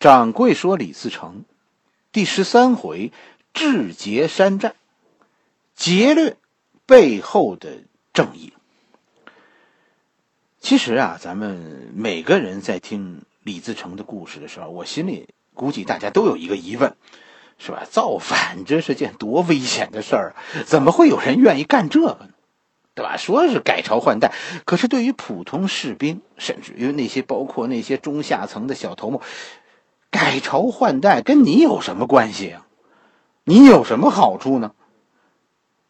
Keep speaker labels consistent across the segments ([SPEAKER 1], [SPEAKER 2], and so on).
[SPEAKER 1] 掌柜说李自成，第十三回智劫山寨，劫掠背后的正义。其实啊，咱们每个人在听李自成的故事的时候，我心里估计大家都有一个疑问，是吧？造反这是件多危险的事儿啊，怎么会有人愿意干这个呢？对吧？说是改朝换代，可是对于普通士兵，甚至于那些包括那些中下层的小头目，改朝换代跟你有什么关系啊？你有什么好处呢？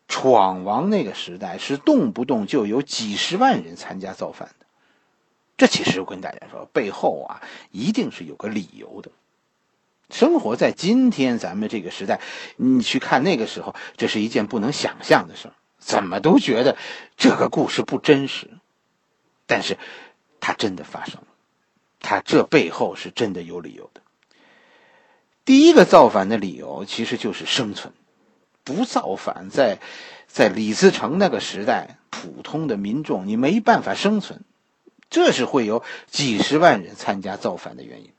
[SPEAKER 1] 闯王那个时代是动不动就有几十万人参加造反的，这其实我跟大家说，背后啊一定是有个理由的。生活在今天咱们这个时代，你去看那个时候，这是一件不能想象的事儿。怎么都觉得这个故事不真实，但是它真的发生了，它这背后是真的有理由的。第一个造反的理由其实就是生存，不造反，在在李自成那个时代，普通的民众你没办法生存，这是会有几十万人参加造反的原因。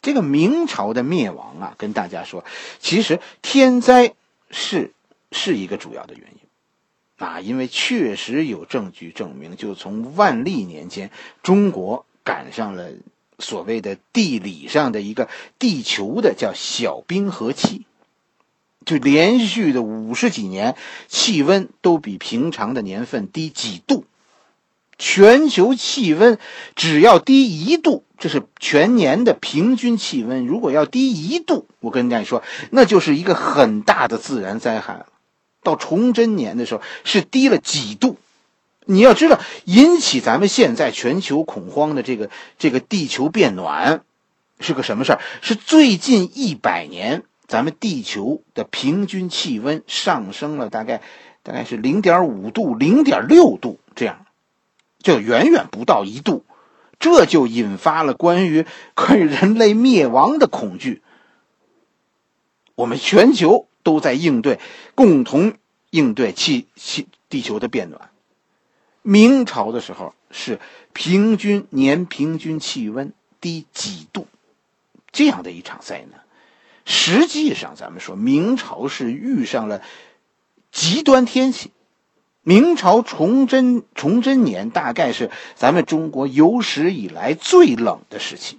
[SPEAKER 1] 这个明朝的灭亡啊，跟大家说，其实天灾是是一个主要的原因。啊，因为确实有证据证明，就从万历年间，中国赶上了所谓的地理上的一个地球的叫小冰河期，就连续的五十几年，气温都比平常的年份低几度，全球气温只要低一度，这是全年的平均气温，如果要低一度，我跟大家说，那就是一个很大的自然灾害了。到崇祯年的时候是低了几度，你要知道，引起咱们现在全球恐慌的这个这个地球变暖，是个什么事儿？是最近一百年咱们地球的平均气温上升了大概大概是零点五度、零点六度这样，就远远不到一度，这就引发了关于关于人类灭亡的恐惧。我们全球。都在应对，共同应对气气地球的变暖。明朝的时候是平均年平均气温低几度，这样的一场灾难。实际上，咱们说明朝是遇上了极端天气。明朝崇祯崇祯年大概是咱们中国有史以来最冷的时期。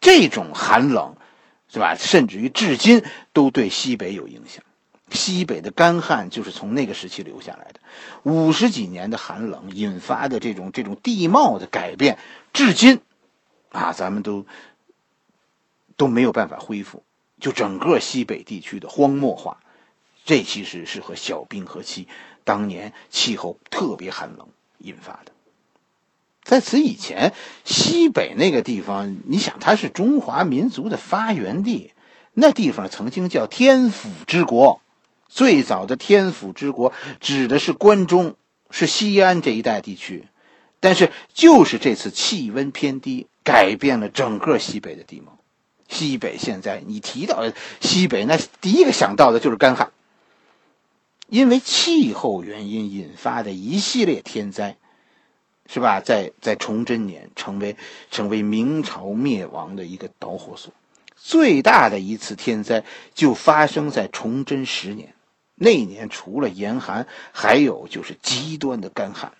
[SPEAKER 1] 这种寒冷。是吧？甚至于至今都对西北有影响，西北的干旱就是从那个时期留下来的。五十几年的寒冷引发的这种这种地貌的改变，至今，啊，咱们都都没有办法恢复。就整个西北地区的荒漠化，这其实是和小冰河期当年气候特别寒冷引发的。在此以前，西北那个地方，你想它是中华民族的发源地，那地方曾经叫天府之国。最早的天府之国指的是关中，是西安这一带地区。但是，就是这次气温偏低，改变了整个西北的地貌。西北现在你提到西北，那第一个想到的就是干旱，因为气候原因引发的一系列天灾。是吧？在在崇祯年，成为成为明朝灭亡的一个导火索。最大的一次天灾就发生在崇祯十年。那年除了严寒，还有就是极端的干旱。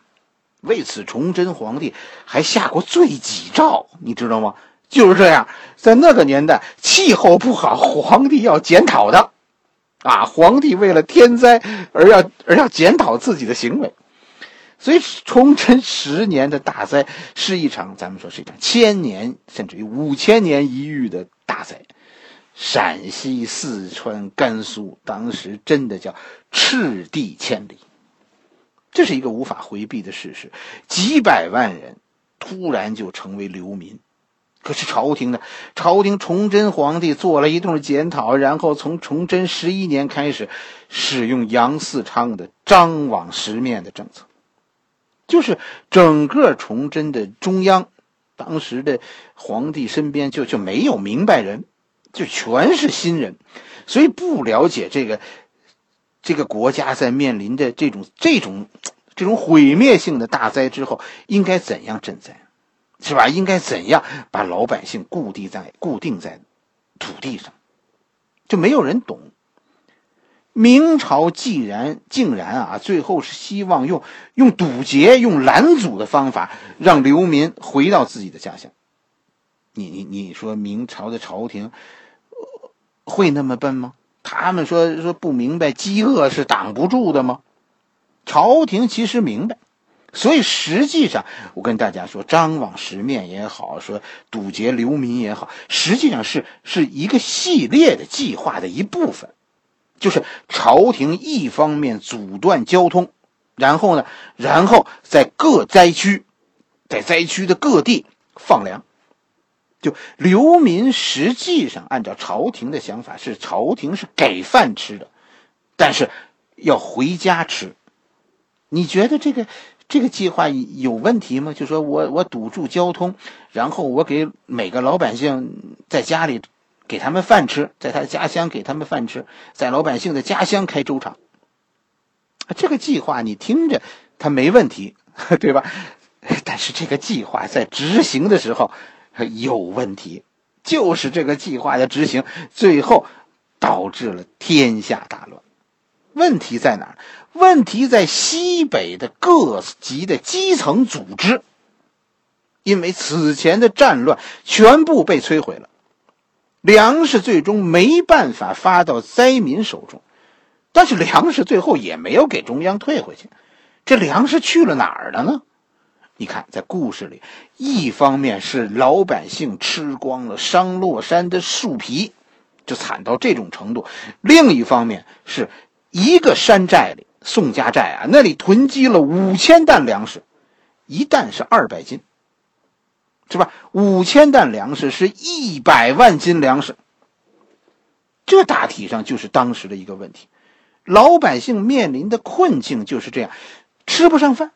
[SPEAKER 1] 为此，崇祯皇帝还下过罪己诏，你知道吗？就是这样，在那个年代，气候不好，皇帝要检讨的。啊，皇帝为了天灾而要而要检讨自己的行为。所以，崇祯十年的大灾是一场，咱们说是一场千年甚至于五千年一遇的大灾。陕西、四川、甘肃当时真的叫赤地千里，这是一个无法回避的事实。几百万人突然就成为流民，可是朝廷呢？朝廷崇祯皇帝做了一通检讨，然后从崇祯十一年开始使用杨嗣昌的张网十面的政策。就是整个崇祯的中央，当时的皇帝身边就就没有明白人，就全是新人，所以不了解这个这个国家在面临的这种这种这种毁灭性的大灾之后应该怎样赈灾。是吧？应该怎样把老百姓固定在固定在土地上？就没有人懂。明朝既然竟然啊，最后是希望用用堵截、用拦阻的方法，让流民回到自己的家乡。你你你说明朝的朝廷会那么笨吗？他们说说不明白饥饿是挡不住的吗？朝廷其实明白。所以实际上，我跟大家说，张网十面也好，说堵截流民也好，实际上是是一个系列的计划的一部分，就是朝廷一方面阻断交通，然后呢，然后在各灾区，在灾区的各地放粮，就流民实际上按照朝廷的想法是朝廷是给饭吃的，但是要回家吃，你觉得这个？这个计划有问题吗？就说我我堵住交通，然后我给每个老百姓在家里给他们饭吃，在他家乡给他们饭吃，在老百姓的家乡开粥厂。这个计划你听着，它没问题，对吧？但是这个计划在执行的时候有问题，就是这个计划的执行，最后导致了天下大乱。问题在哪儿？问题在西北的各级的基层组织，因为此前的战乱全部被摧毁了，粮食最终没办法发到灾民手中，但是粮食最后也没有给中央退回去，这粮食去了哪儿了呢？你看，在故事里，一方面是老百姓吃光了商洛山的树皮，就惨到这种程度；另一方面是一个山寨里。宋家寨啊，那里囤积了五千担粮食，一担是二百斤，是吧？五千担粮食是一百万斤粮食，这大体上就是当时的一个问题。老百姓面临的困境就是这样，吃不上饭，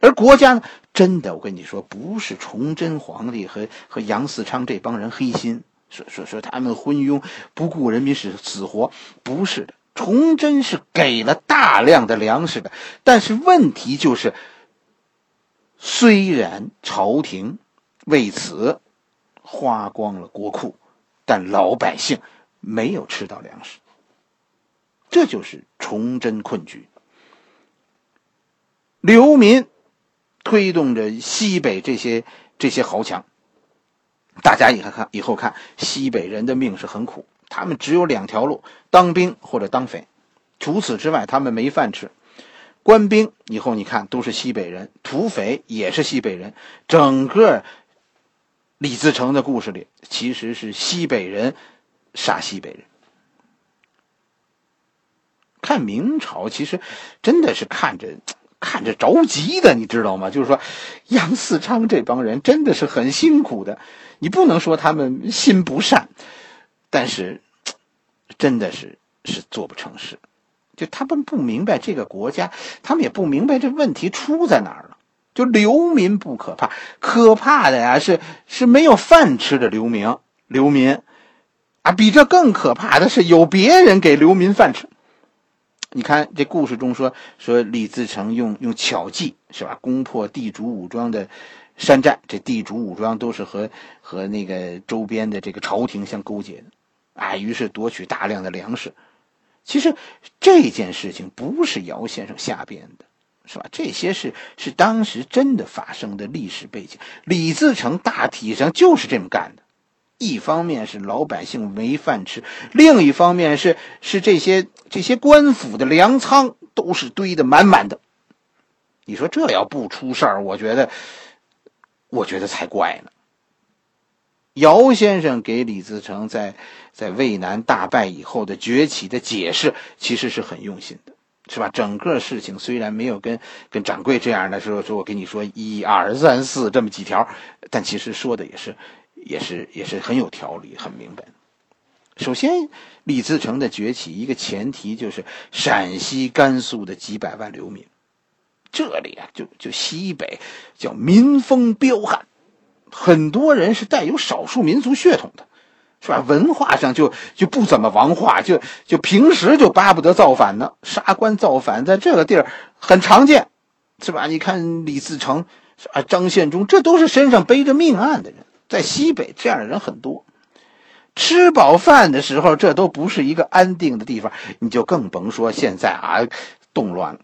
[SPEAKER 1] 而国家呢，真的，我跟你说，不是崇祯皇帝和和杨嗣昌这帮人黑心，说说说他们昏庸，不顾人民死死活，不是的。崇祯是给了大量的粮食的，但是问题就是，虽然朝廷为此花光了国库，但老百姓没有吃到粮食，这就是崇祯困局。流民推动着西北这些这些豪强，大家以后看以后看，西北人的命是很苦。他们只有两条路：当兵或者当匪。除此之外，他们没饭吃。官兵以后你看都是西北人，土匪也是西北人。整个李自成的故事里，其实是西北人杀西北人。看明朝，其实真的是看着看着着急的，你知道吗？就是说，杨嗣昌这帮人真的是很辛苦的。你不能说他们心不善，但是。真的是是做不成事，就他们不明白这个国家，他们也不明白这问题出在哪儿了。就流民不可怕，可怕的呀是是没有饭吃的流民，流民啊，比这更可怕的是有别人给流民饭吃。你看这故事中说说李自成用用巧计是吧，攻破地主武装的山寨，这地主武装都是和和那个周边的这个朝廷相勾结的。啊，于是夺取大量的粮食。其实这件事情不是姚先生瞎编的，是吧？这些是是当时真的发生的历史背景。李自成大体上就是这么干的。一方面是老百姓没饭吃，另一方面是是这些这些官府的粮仓都是堆得满满的。你说这要不出事儿，我觉得，我觉得才怪呢。姚先生给李自成在在渭南大败以后的崛起的解释，其实是很用心的，是吧？整个事情虽然没有跟跟掌柜这样的说说我跟你说一二三四这么几条，但其实说的也是也是也是很有条理、很明白。首先，李自成的崛起一个前提就是陕西、甘肃的几百万流民，这里啊就就西北叫民风彪悍。很多人是带有少数民族血统的，是吧？文化上就就不怎么王化，就就平时就巴不得造反呢。杀官造反在这个地儿很常见，是吧？你看李自成啊，张献忠，这都是身上背着命案的人，在西北这样的人很多。吃饱饭的时候，这都不是一个安定的地方，你就更甭说现在啊，动乱了。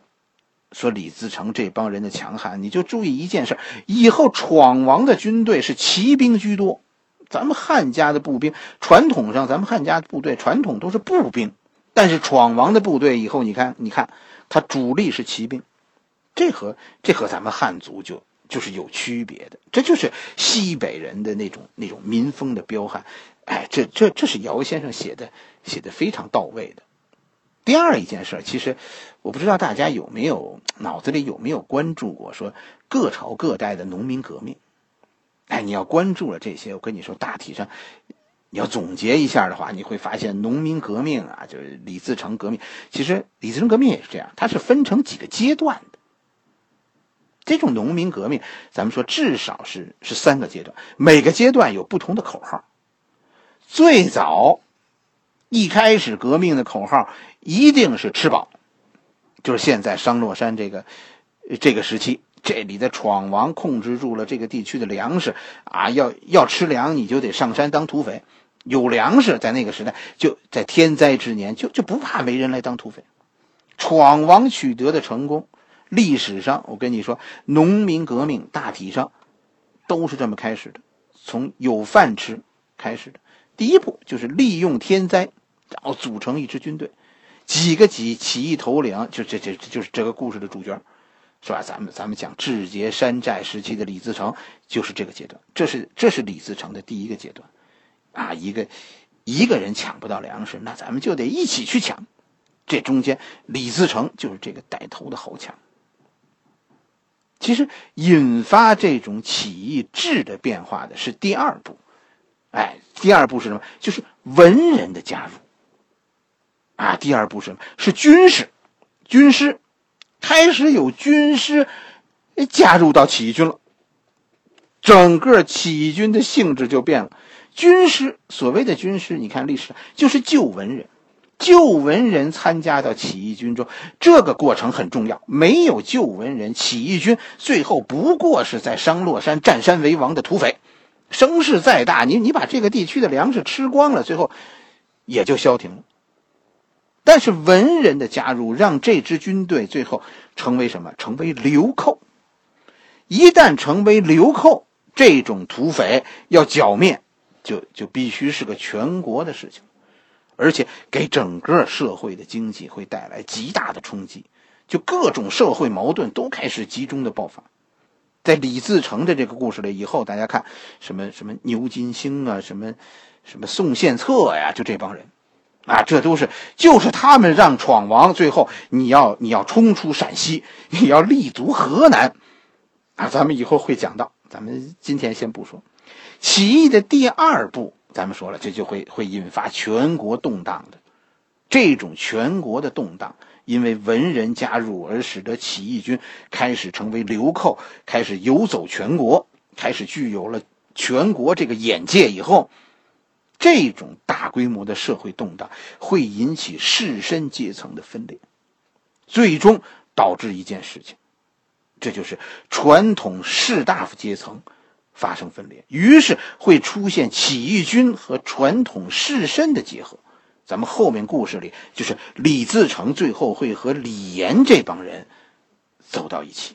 [SPEAKER 1] 说李自成这帮人的强悍，你就注意一件事：以后闯王的军队是骑兵居多。咱们汉家的步兵，传统上咱们汉家的部队传统都是步兵，但是闯王的部队以后，你看，你看，他主力是骑兵，这和这和咱们汉族就就是有区别的。这就是西北人的那种那种民风的彪悍。哎，这这这是姚先生写的，写的非常到位的。第二一件事，其实我不知道大家有没有脑子里有没有关注过，说各朝各代的农民革命。哎，你要关注了这些，我跟你说，大体上你要总结一下的话，你会发现农民革命啊，就是李自成革命。其实李自成革命也是这样，它是分成几个阶段的。这种农民革命，咱们说至少是是三个阶段，每个阶段有不同的口号。最早一开始革命的口号一定是吃饱，就是现在商洛山这个这个时期，这里的闯王控制住了这个地区的粮食啊，要要吃粮，你就得上山当土匪。有粮食，在那个时代，就在天灾之年，就就不怕没人来当土匪。闯王取得的成功，历史上我跟你说，农民革命大体上都是这么开始的，从有饭吃开始的。第一步就是利用天灾，然后组成一支军队，几个几起义头领，就这这就是这个故事的主角，是吧？咱们咱们讲志节山寨时期的李自成，就是这个阶段，这是这是李自成的第一个阶段，啊，一个一个人抢不到粮食，那咱们就得一起去抢，这中间李自成就是这个带头的豪强。其实引发这种起义质的变化的是第二步。哎，第二步是什么？就是文人的加入。啊，第二步是什么？是军事，军师，开始有军师加入到起义军了。整个起义军的性质就变了。军师，所谓的军师，你看历史上就是旧文人，旧文人参加到起义军中，这个过程很重要。没有旧文人，起义军最后不过是在商洛山占山为王的土匪。声势再大，你你把这个地区的粮食吃光了，最后也就消停了。但是文人的加入，让这支军队最后成为什么？成为流寇。一旦成为流寇，这种土匪要剿灭，就就必须是个全国的事情，而且给整个社会的经济会带来极大的冲击，就各种社会矛盾都开始集中的爆发。在李自成的这个故事里，以后大家看什么什么牛金星啊，什么什么宋献策呀，就这帮人，啊，这都是就是他们让闯王，最后你要你要冲出陕西，你要立足河南，啊，咱们以后会讲到，咱们今天先不说。起义的第二步，咱们说了，这就会会引发全国动荡的，这种全国的动荡。因为文人加入而使得起义军开始成为流寇，开始游走全国，开始具有了全国这个眼界以后，这种大规模的社会动荡会引起士绅阶层的分裂，最终导致一件事情，这就是传统士大夫阶层发生分裂，于是会出现起义军和传统士绅的结合。咱们后面故事里，就是李自成最后会和李严这帮人走到一起。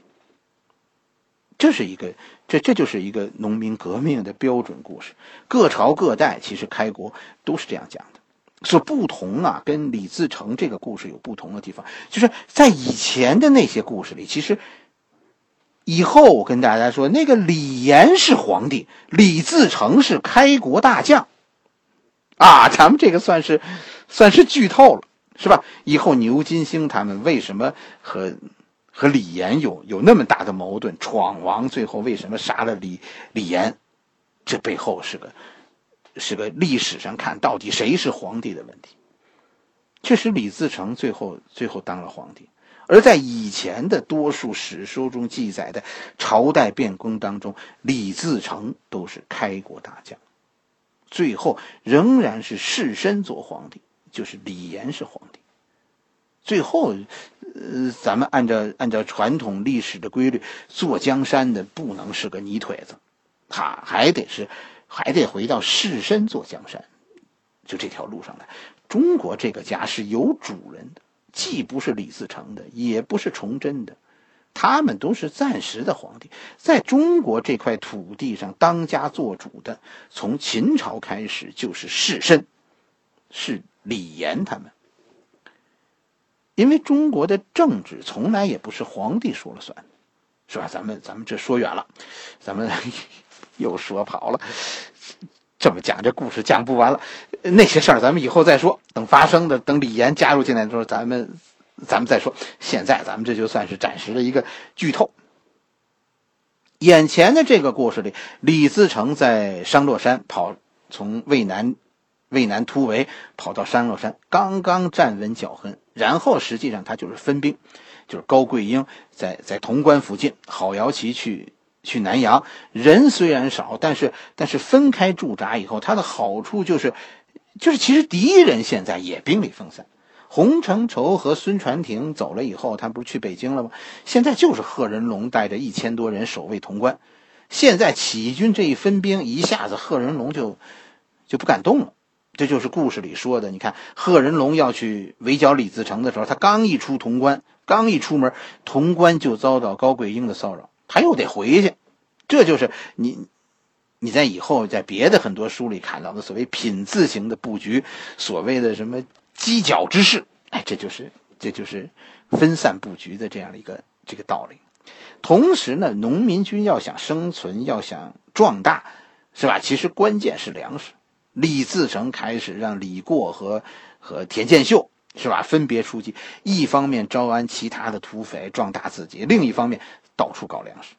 [SPEAKER 1] 这是一个，这这就是一个农民革命的标准故事。各朝各代其实开国都是这样讲的。所不同啊，跟李自成这个故事有不同的地方，就是在以前的那些故事里，其实以后我跟大家说，那个李岩是皇帝，李自成是开国大将。啊，咱们这个算是，算是剧透了，是吧？以后牛金星他们为什么和和李岩有有那么大的矛盾？闯王最后为什么杀了李李岩？这背后是个是个历史上看到底谁是皇帝的问题。确实，李自成最后最后当了皇帝，而在以前的多数史书中记载的朝代变更当中，李自成都是开国大将。最后仍然是士绅做皇帝，就是李严是皇帝。最后，呃，咱们按照按照传统历史的规律，坐江山的不能是个泥腿子，他还得是，还得回到士绅坐江山，就这条路上来。中国这个家是有主人的，既不是李自成的，也不是崇祯的。他们都是暂时的皇帝，在中国这块土地上当家做主的，从秦朝开始就是士绅，是李严他们。因为中国的政治从来也不是皇帝说了算，是吧？咱们咱们这说远了，咱们 又说跑了。这么讲这故事讲不完了，那些事儿咱们以后再说。等发生的，等李岩加入进来的时候，咱们。咱们再说，现在咱们这就算是暂时的一个剧透。眼前的这个故事里，李自成在商洛山跑，从渭南渭南突围跑到商洛山，刚刚站稳脚跟，然后实际上他就是分兵，就是高贵英在在潼关附近，郝瑶琪去去南阳，人虽然少，但是但是分开驻扎以后，它的好处就是就是其实敌人现在也兵力分散。洪承畴和孙传庭走了以后，他不是去北京了吗？现在就是贺人龙带着一千多人守卫潼关。现在起义军这一分兵，一下子贺人龙就就不敢动了。这就是故事里说的。你看，贺人龙要去围剿李自成的时候，他刚一出潼关，刚一出门，潼关就遭到高贵英的骚扰，他又得回去。这就是你你在以后在别的很多书里看到的所谓品字型的布局，所谓的什么。犄角之势，哎，这就是这就是分散布局的这样的一个这个道理。同时呢，农民军要想生存，要想壮大，是吧？其实关键是粮食。李自成开始让李过和和田建秀，是吧？分别出击，一方面招安其他的土匪，壮大自己；另一方面到处搞粮食。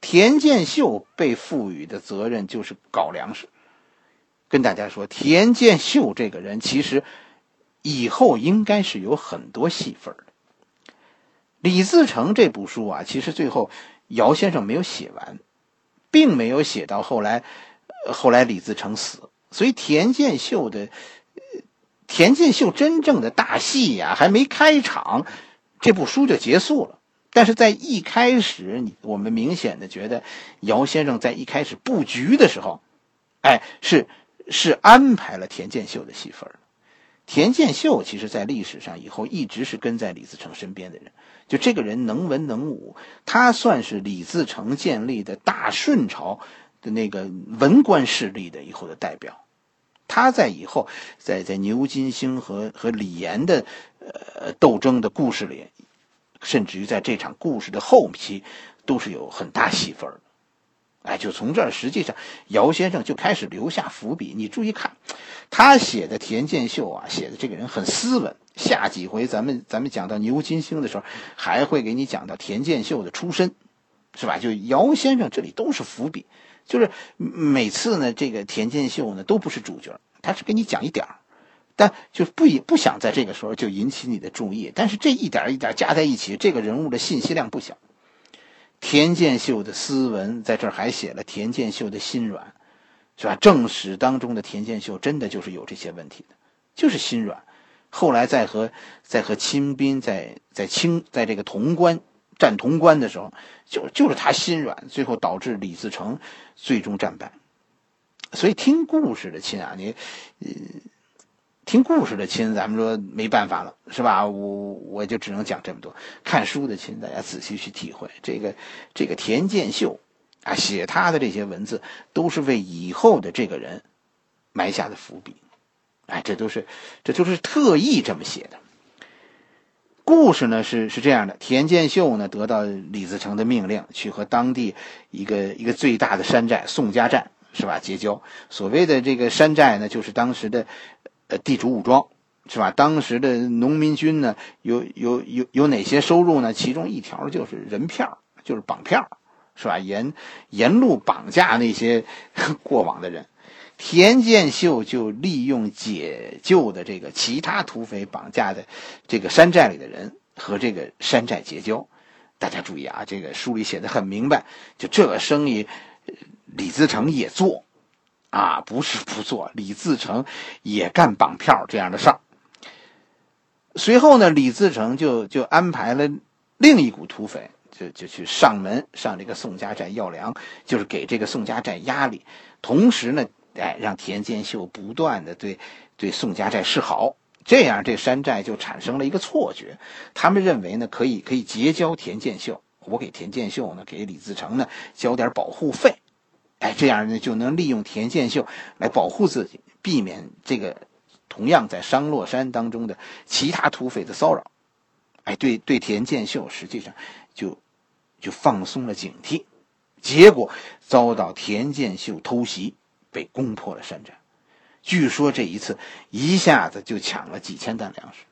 [SPEAKER 1] 田建秀被赋予的责任就是搞粮食。跟大家说，田建秀这个人其实。以后应该是有很多戏份的。李自成这部书啊，其实最后姚先生没有写完，并没有写到后来，后来李自成死，所以田建秀的田建秀真正的大戏呀还没开场，这部书就结束了。但是在一开始，你我们明显的觉得姚先生在一开始布局的时候，哎，是是安排了田建秀的戏份。田建秀其实，在历史上以后一直是跟在李自成身边的人。就这个人能文能武，他算是李自成建立的大顺朝的那个文官势力的以后的代表。他在以后，在在牛金星和和李岩的呃斗争的故事里，甚至于在这场故事的后期，都是有很大戏份的。哎，就从这儿，实际上姚先生就开始留下伏笔。你注意看，他写的田建秀啊，写的这个人很斯文。下几回咱们咱们讲到牛金星的时候，还会给你讲到田建秀的出身，是吧？就姚先生这里都是伏笔，就是每次呢，这个田建秀呢都不是主角，他是给你讲一点儿，但就不也不想在这个时候就引起你的注意。但是这一点一点加在一起，这个人物的信息量不小。田建秀的斯文，在这儿还写了田建秀的心软，是吧？正史当中的田建秀真的就是有这些问题的，就是心软。后来在和在和清兵在在清在这个潼关战潼关的时候，就就是他心软，最后导致李自成最终战败。所以听故事的亲啊，你呃。听故事的亲，咱们说没办法了，是吧？我我就只能讲这么多。看书的亲，大家仔细去体会这个这个田建秀啊，写他的这些文字，都是为以后的这个人埋下的伏笔。哎，这都是这都是特意这么写的。故事呢是是这样的：田建秀呢得到李自成的命令，去和当地一个一个最大的山寨宋家寨是吧结交。所谓的这个山寨呢，就是当时的。呃，地主武装是吧？当时的农民军呢，有有有有哪些收入呢？其中一条就是人票，就是绑票，是吧？沿沿路绑架那些 过往的人。田建秀就利用解救的这个其他土匪绑架的这个山寨里的人和这个山寨结交。大家注意啊，这个书里写的很明白，就这个生意，李自成也做。啊，不是不做，李自成也干绑票这样的事儿。随后呢，李自成就就安排了另一股土匪，就就去上门上这个宋家寨要粮，就是给这个宋家寨压力。同时呢，哎，让田建秀不断的对对宋家寨示好，这样这山寨就产生了一个错觉，他们认为呢，可以可以结交田建秀，我给田建秀呢，给李自成呢交点保护费，哎，这样呢就能利用田建秀来保护自己，避免这个。同样在商洛山当中的其他土匪的骚扰，哎，对对，田建秀实际上就就放松了警惕，结果遭到田建秀偷袭，被攻破了山寨。据说这一次一下子就抢了几千担粮食。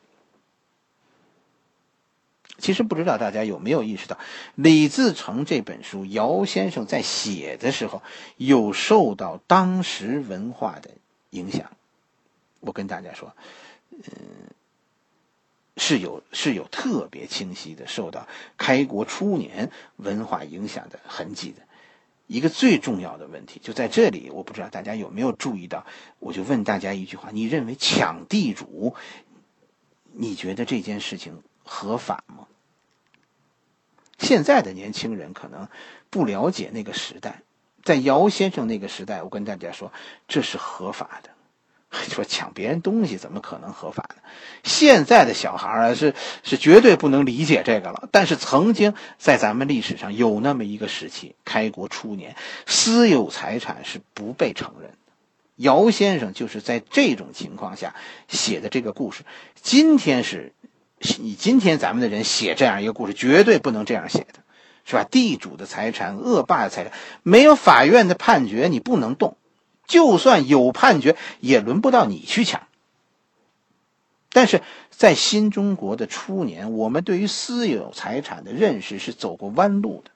[SPEAKER 1] 其实不知道大家有没有意识到，李自成这本书，姚先生在写的时候有受到当时文化的影响。我跟大家说，嗯，是有是有特别清晰的受到开国初年文化影响的痕迹的。一个最重要的问题就在这里，我不知道大家有没有注意到？我就问大家一句话：你认为抢地主，你觉得这件事情合法吗？现在的年轻人可能不了解那个时代，在姚先生那个时代，我跟大家说，这是合法的。说抢别人东西怎么可能合法呢？现在的小孩啊，是是绝对不能理解这个了。但是曾经在咱们历史上有那么一个时期，开国初年，私有财产是不被承认的。姚先生就是在这种情况下写的这个故事。今天是，你今天咱们的人写这样一个故事，绝对不能这样写的，是吧？地主的财产、恶霸的财产，没有法院的判决，你不能动。就算有判决，也轮不到你去抢。但是在新中国的初年，我们对于私有财产的认识是走过弯路的。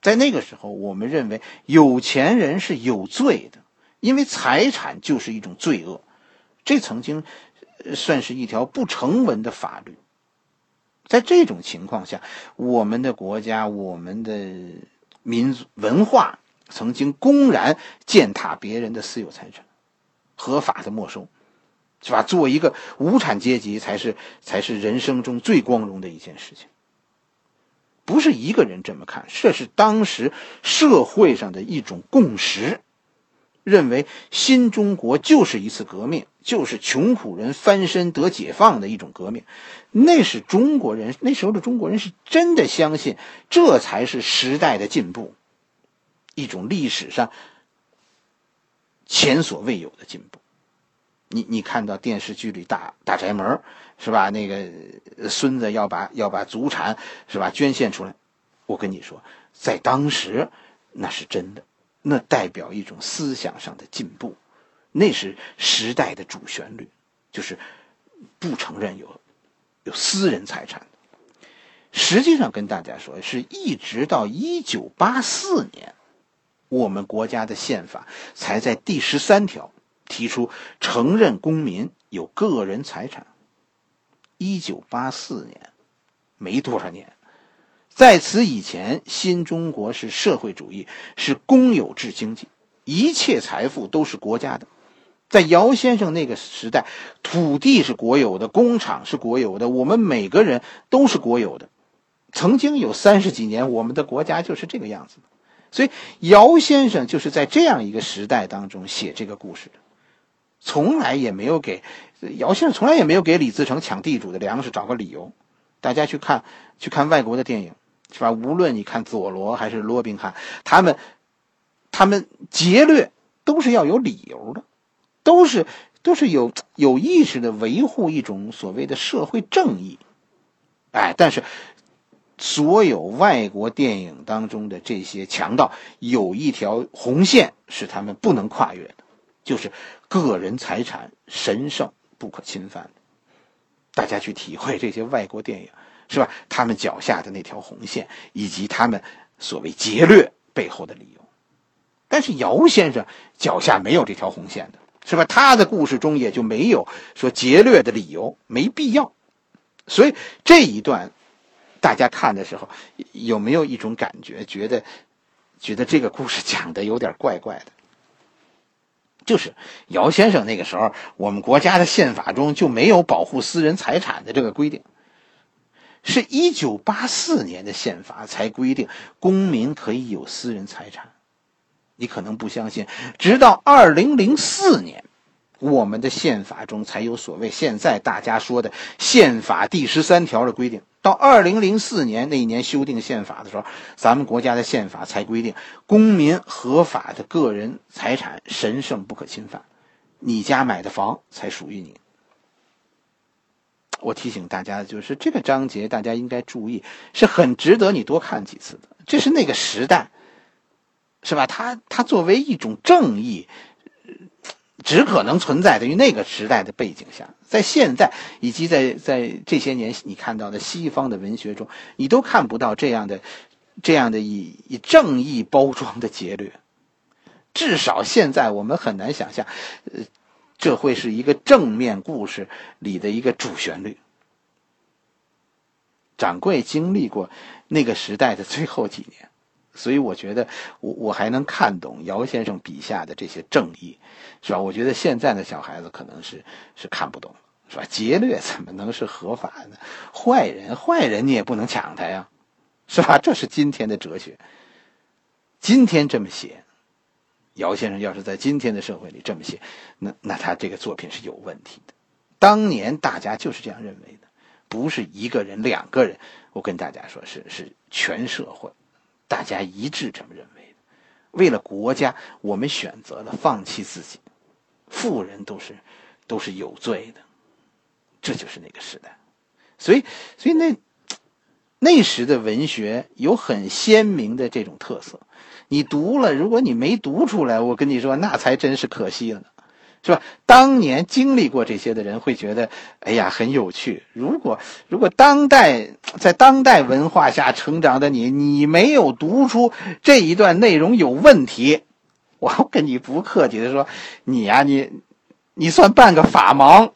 [SPEAKER 1] 在那个时候，我们认为有钱人是有罪的，因为财产就是一种罪恶。这曾经算是一条不成文的法律。在这种情况下，我们的国家、我们的民族文化。曾经公然践踏别人的私有财产，合法的没收，是吧？做一个无产阶级才是才是人生中最光荣的一件事情。不是一个人这么看，这是当时社会上的一种共识，认为新中国就是一次革命，就是穷苦人翻身得解放的一种革命。那是中国人那时候的中国人是真的相信，这才是时代的进步。一种历史上前所未有的进步。你你看到电视剧里大大宅门是吧？那个孙子要把要把祖产是吧捐献出来，我跟你说，在当时那是真的，那代表一种思想上的进步，那是时代的主旋律，就是不承认有有私人财产。实际上跟大家说，是一直到一九八四年。我们国家的宪法才在第十三条提出承认公民有个人财产。一九八四年，没多少年，在此以前，新中国是社会主义，是公有制经济，一切财富都是国家的。在姚先生那个时代，土地是国有的，工厂是国有的，我们每个人都是国有的。曾经有三十几年，我们的国家就是这个样子的。所以，姚先生就是在这样一个时代当中写这个故事的，从来也没有给姚先生从来也没有给李自成抢地主的粮食找个理由。大家去看去看外国的电影，是吧？无论你看佐罗还是罗宾汉，他们他们劫掠都是要有理由的，都是都是有有意识的维护一种所谓的社会正义。哎，但是。所有外国电影当中的这些强盗，有一条红线是他们不能跨越的，就是个人财产神圣不可侵犯。大家去体会这些外国电影，是吧？他们脚下的那条红线，以及他们所谓劫掠背后的理由。但是姚先生脚下没有这条红线的，是吧？他的故事中也就没有说劫掠的理由，没必要。所以这一段。大家看的时候有没有一种感觉，觉得觉得这个故事讲的有点怪怪的？就是姚先生那个时候，我们国家的宪法中就没有保护私人财产的这个规定，是一九八四年的宪法才规定公民可以有私人财产。你可能不相信，直到二零零四年，我们的宪法中才有所谓现在大家说的宪法第十三条的规定。到二零零四年那一年修订宪法的时候，咱们国家的宪法才规定，公民合法的个人财产神圣不可侵犯，你家买的房才属于你。我提醒大家，就是这个章节大家应该注意，是很值得你多看几次的。这是那个时代，是吧？它它作为一种正义。只可能存在于那个时代的背景下，在现在以及在在这些年你看到的西方的文学中，你都看不到这样的这样的以以正义包装的劫掠。至少现在我们很难想象，呃，这会是一个正面故事里的一个主旋律。掌柜经历过那个时代的最后几年。所以我觉得，我我还能看懂姚先生笔下的这些正义，是吧？我觉得现在的小孩子可能是是看不懂，是吧？劫掠怎么能是合法的？坏人，坏人你也不能抢他呀，是吧？这是今天的哲学。今天这么写，姚先生要是在今天的社会里这么写，那那他这个作品是有问题的。当年大家就是这样认为的，不是一个人、两个人。我跟大家说，是是全社会。大家一致这么认为的，为了国家，我们选择了放弃自己。富人都是都是有罪的，这就是那个时代。所以，所以那那时的文学有很鲜明的这种特色。你读了，如果你没读出来，我跟你说，那才真是可惜了呢。是吧？当年经历过这些的人会觉得，哎呀，很有趣。如果如果当代在当代文化下成长的你，你没有读出这一段内容有问题，我跟你不客气的说，你呀，你你算半个法盲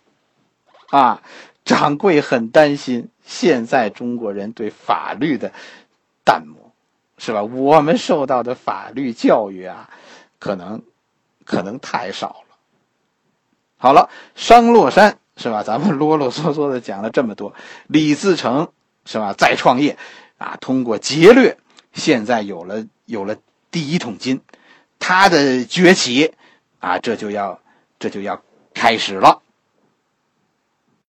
[SPEAKER 1] 啊！掌柜很担心现在中国人对法律的淡漠，是吧？我们受到的法律教育啊，可能可能太少了。好了，商洛山是吧？咱们啰啰嗦嗦的讲了这么多，李自成是吧？再创业，啊，通过劫掠，现在有了有了第一桶金，他的崛起，啊，这就要这就要开始了。